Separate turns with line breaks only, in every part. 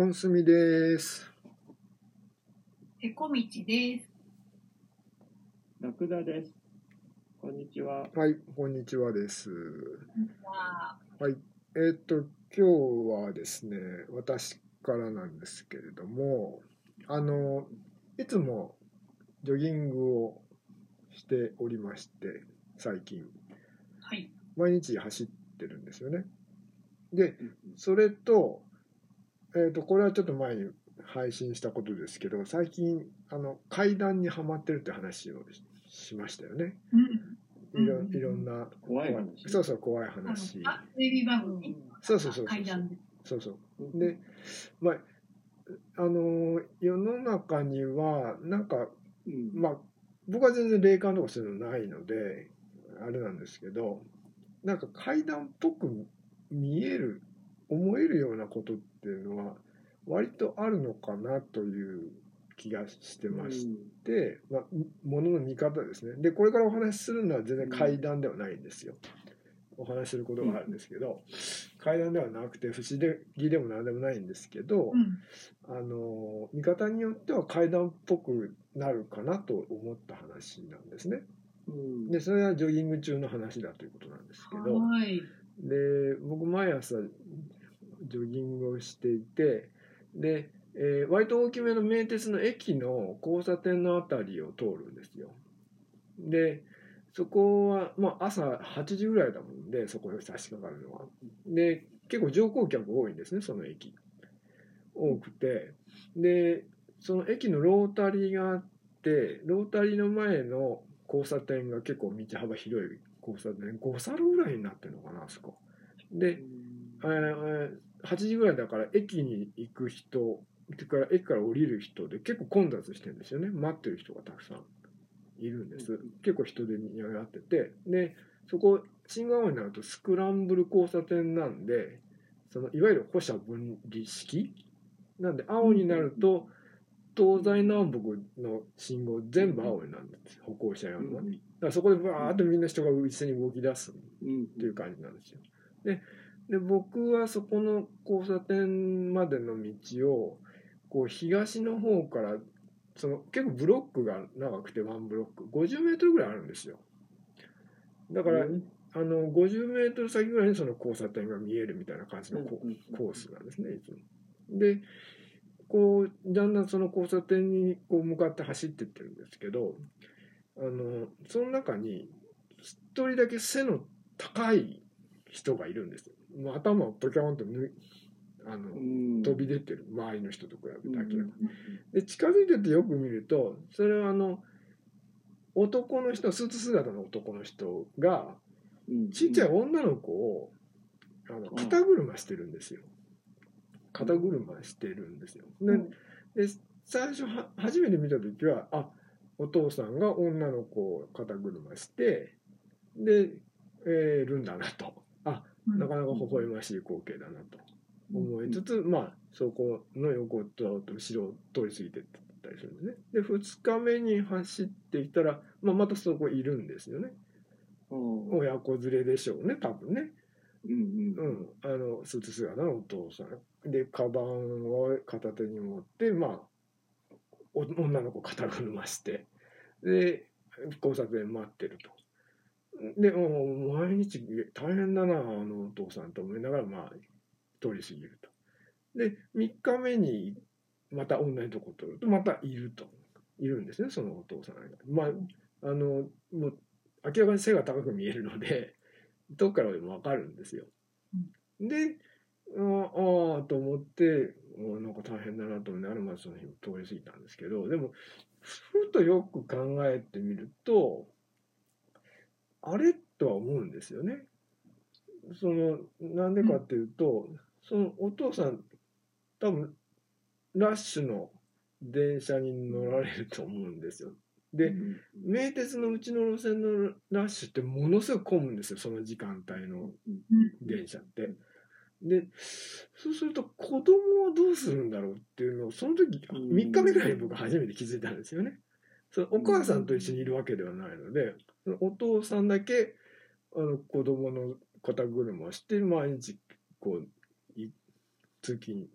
オンスミです。
ペコミチです。
ラクダです。こんにちは。
はい、こんにちはです。
は、
はい、えーっと、今日はですね、私からなんですけれども、あの、いつもジョギングをしておりまして、最近、
はい。
毎日走ってるんですよね。で、それと、えーっと、これはちょっと前に配信したことですけど、最近、あの、階段にはまってるって話をししましたよね。
うん。
いろ
うん
いろんな
怖い話。
そうそう怖い
あの
話
あ、テレビ番組。
そうそうそうそう
階段で。
そうそう
うん
でまああのー世の中にはなんか
うん
まあ僕は全然霊感とかそういうのないのであれなんですけどなんか階段っぽく見える思えるようなことっていうのは割とあるのかなという気がしてまして、まあ、ものの見方ですね。で、これからお話しするのは全然階段ではないんですよ。お話しすることがあるんですけど、階段ではなくて不思議でも何でもないんですけど、
うん。
あの、見方によっては階段っぽくなるかなと思った話なんですね。
うん
で、それはジョギング中の話だということなんですけど、
はい。
で僕毎朝ジョギングをしていてで、えー割と大きめの名鉄の駅の交差点のあたりを通るんですよ。でそこは、まあ、朝8時ぐらいだもんでそこに差し掛かるのは。で結構乗降客多いんですねその駅。多くて。でその駅のロータリーがあってロータリーの前の交差点が結構道幅広い交差点5サルぐらいになってるのかなあそこ。で、えー8時ぐらいだから駅に行く人それから駅から降りる人で結構混雑してるんですよね。待ってる人がたくさんいるんです。
うん
結構人でにぎわってて。でそこ新川になるとスクランブル交差点なんでそのいわゆる歩車分離式？なんで青になると東西南北の信号全部青になるんです歩行者用のね。だからそこでバーッとみんな人が一斉に動き出す
うん
っていう感じなんですよ。でで僕はそこの交差点までの道をこう東の方からその結構ブロックが長くてワンブロック50メートルぐらいあるんですよ。だから、
うん
あの50メートル先ぐらいにその交差点が見えるみたいな感じのコ,、ースなんですねいつも。でこうだんだんその交差点にこう向かって走ってってるんですけどあのその中に一人だけ背の高い人がいるんですよ。もう頭をポキョンとあの
うん。
飛び出てる。周りの人と比べて
うん
明らかに。で近づいてってよく見るとそれはあの男の人スーツ姿の男の人が
うん
ちっちゃい女の子をあの肩車してるんですよ。肩車してるんですよ。でで最初は初めて見た時はあお父さんが女の子を肩車してで、えーるんだなと。あなかなか微笑ましい光景だなと思いつつ、まあそこの横をと後ろを通り過ぎてったりするんですね。で2日目に走っていったら、まあ、またそこいるんですよね。
うん
親子連れでしょうね多分ね。
うん
う、ん、あのスーツ姿のお父さんでカバンを片手に持ってまあお女の子肩車してで交差点待ってると。でもう毎日大変だなあのお父さんと思いながらまあ通り過ぎると。で3日目にまた同じとこ通るとまたいるといるんですねそのお父さんが。まああのもう明らかに背が高く見えるのでどっからでも分かるんですよ。であああと思ってもうなんか大変だなと思いながらまあその日通り過ぎたんですけどでもふとよく考えてみるとあれとは思うんですよね。そのなんでかっていうと、そのお父さん多分ラッシュの電車に乗られると思うんですよ。で、名鉄のうちの路線のラッシュってものすごく混むんですよその時間帯の電車って。でそうすると子供はどうするんだろうっていうのをその時
うん
3日目ぐらいに僕初めて気づいたんですよね。そのお母さんと一緒にいるわけではないのでそのお父さんだけあの子供の肩車をして毎日こうい通勤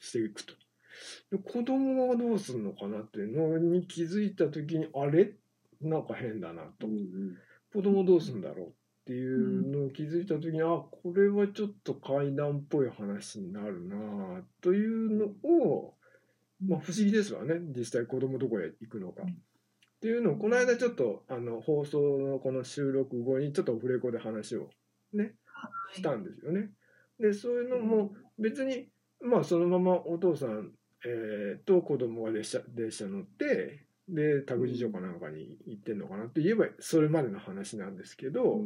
していくと。で子供はどうするのかなっていうのに気づいた時にあれ？なんか変だなと。
うんうん。
子供どうするんだろうっていうのを気づいた時に、あこれはちょっと怪談っぽい話になるなというのを、まあ、不思議ですわね。実際子供どこへ行くのか。
うん。
っていうのをこの間ちょっとあの放送のこの収録後にちょっとオフレコで話をしたんですよね。でそういうのも別にまあそのままお父さん、えーと子供が列車列車乗ってで託児所かなんかに行ってんのかなって言えばそれまでの話なんですけど、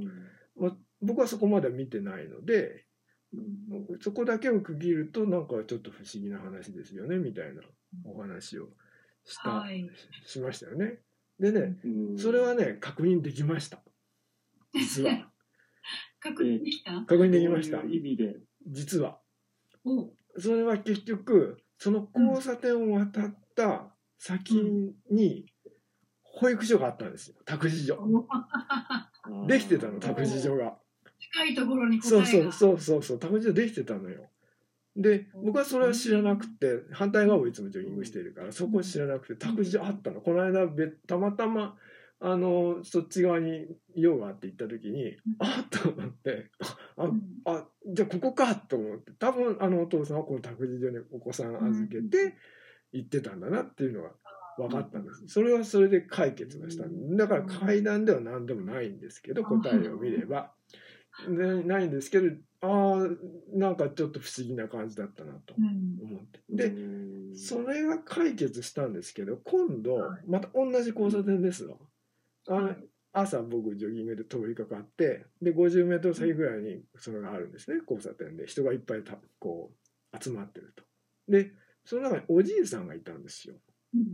まあ、僕はそこまでは見てないので
うん。
そこだけを区切るとなんかちょっと不思議な話ですよねみたいなお話をした、
はい。
しましたよね。でね
うん。
それはね確認できました。実は。
確認できた？
確認できました。
意味で。
実は。
お。
それは結局その交差点を渡った先に保育所があったんですよ。託児所。できてたの託児所が。
近いところに答
そう。そうそうそうそう。託児所できてたのよで僕はそれは知らなくて反対側をいつもジョギングしているからそこを知らなくて託児所あったの。この間べたまたまあのそっち側に用があって行った時にあっと思ってあ
うん。
あじゃあここかと思って多分あのお父さんはこの託児所にお子さん預けて行ってたんだなっていうのが分かったんです。それはそれで解決がしただから階段では何でもないんですけど答えを見れば。でないんですけどああなんかちょっと不思議な感じだったなと
うん。
思って。で
うん。
それが解決したんですけど今度
はい。
また同じ交差点ですわ。あの
はい。
朝僕ジョギングで通りかかってで50メートル先ぐらいにそれがあるんですね交差点で。人がいっぱいたこう集まってると。でその中におじいさんがいたんですよ。
うん。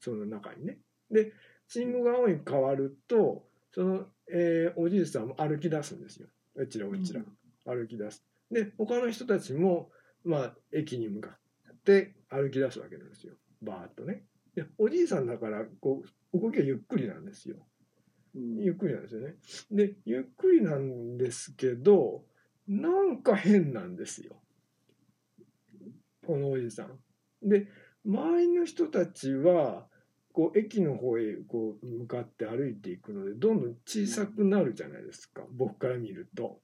その中にね。で信号が青に変わるとその、えーおじいさんも歩き出すんですよ。うちらうちら歩き出すで他の人たちもまあ駅に向かって歩き出すわけなんですよバーッとねでおじいさんだからこう動きがゆっくりなんですよ
うん
ゆっくりなんですよね。で、ゆっくりなんですけど、なんか変なんですよ。このおじさん。で、周りの人たちは、こう、駅の方へこう向かって歩いていくので、どんどん小さくなるじゃないですか。僕から見ると。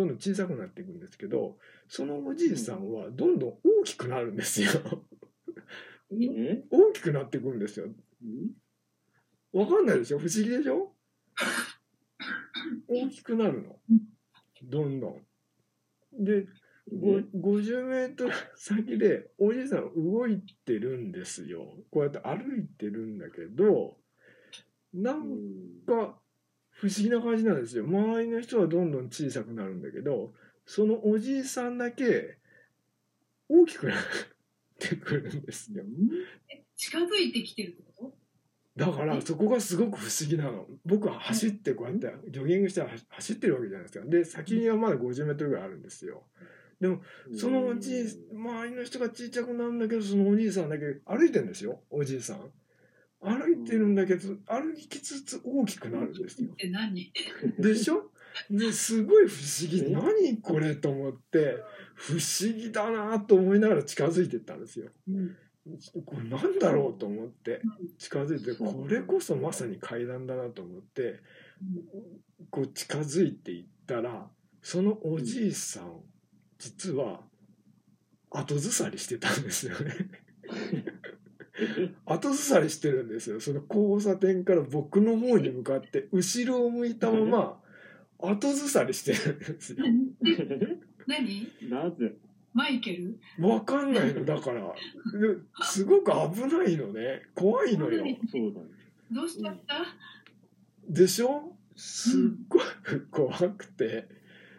どんどん小さくなっていくんですけど、そのおじいさんはどんどん大きくなるんですよ。
え
大きくなっていくんですよ。
うん
わかんないでしょ？不思議でしょ？大きくなるの。どんどん。で、ご
え
50メートル先でおじいさん動いてるんですよ。こうやって歩いてるんだけど、な
うんん
か不思議な感じなんですよ。周りの人はどんどん小さくなるんだけど、そのおじいさんだけ大きくなってくるんですよ。
え近づいてきてるってこ
だからそこがすごく不思議なの。僕は走ってこうやってジョギングして走ってるわけじゃないですか。で先にはまだ50メートルぐらいあるんですよ。そのおじい周りの人がちっちゃくなるんだけどそのおじいさんだけ歩いてるんですよ。おじいさん歩いてるんだけど歩きつつ大きくなるんですよ。でしょ？ですごい不思議。
え？
何これと思って不思議だなと思いながら近づいていったんですよ。
うん
これなんだろうと思って近づいてこれこそまさに階段だなと思ってこう近づいていったらそのおじいさん実は後ずさりしてたんですよね 後ずさりしてるんですよ。その交差点から僕の方に向かって後ろを向いたまま後ずさりしてるんですよ。
何？
なぜ？
マイケル？
わかんないの。だから。ですごく危ないのね。怖いのよ。
そうだね。
どうしちゃった？
でしょ？すっごく怖くて。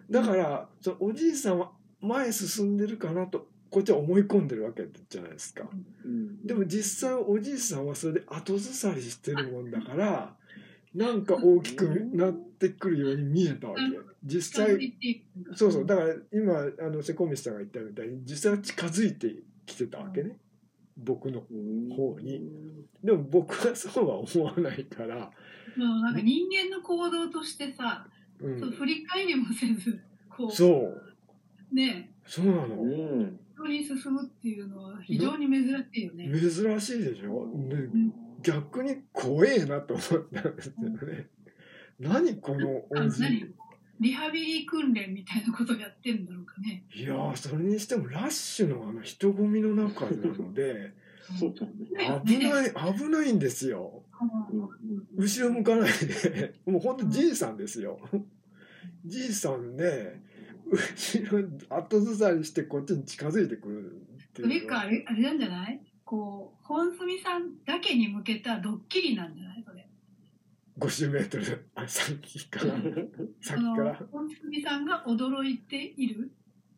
だからそのおじいさんは前進んでるかなとこっちは思い込んでるわけじゃないですか。
うん。
でも実際おじいさんはそれで後ずさりしてるもんだからなんか大きくなってくるように見えたわけ。実際そうそう。だから今あのセコミスさんが言ったみたいに実際は近づいてきてたわけね。僕の
うん。
方に。でも僕はそうは思わないから、
もうなんか人間の行動としてさ、
う
ん。振り返りもせずこう。
そう
ね。
そうなの？
ね
人に進むっていうのは非常に珍しいよね。
珍しいでしょ？で
うん。
逆に怖えなと思ったんですよね。何この
あ
おじ
何リハビリ訓練みたいなことやってんだろうかね。
いやーそれにしてもラッシュのあの人混みの中なので
そう。
危ない危ないんですよ。
うん。うん
後ろ向かないで。もうほんとじいさんですよ。じいさんね後ろ後ずさりしてこっちに近づいてくるって
それ
いう
かあれあれなんじゃない？こう本住さんだけに向けたドッキリなんじゃない？それ。
50メートルあ先から。
その
先から。
本住さんが驚いている？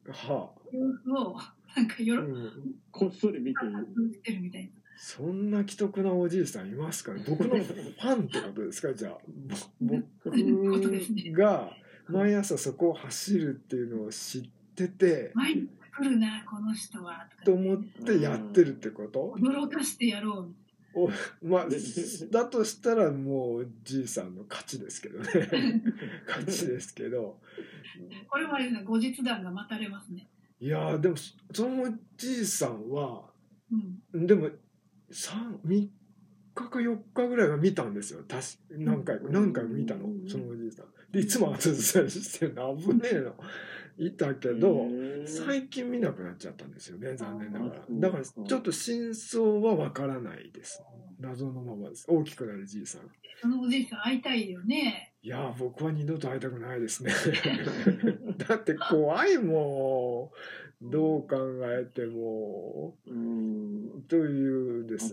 は
様子をなんかよ
あ、
ろ
うん。こっそり見ている。
してるみたいな。
そんな既得なおじいさんいますかね僕のファンってことですかじゃあぼ
そういうことですね
僕が毎朝そこを走るっていうのを知ってて
毎日来るなこの人はと
思ってやってるってこと？
驚かしてやろうみ
まあだとしたらもうじいさんの勝ちですけどね 勝ちですけど。
これは後日談が待たれますね。
いやーでもそそのじいさんは
うん。
でも3 3日か4日ぐらいは見たんですよ。確か何回か何回も見たの。そのおじいさん。でいつも後ずさりしてるの。危ねえの。いたけど最近見なくなっちゃったんですよね残念ながら。だからちょっと真相はわからないです。謎のままです。大きくなるじいさん。
そのおじいさん会いたいよね。
いやー僕は二度と会いたくないですね。だって怖いもん。どう考えても。
うん。
というですね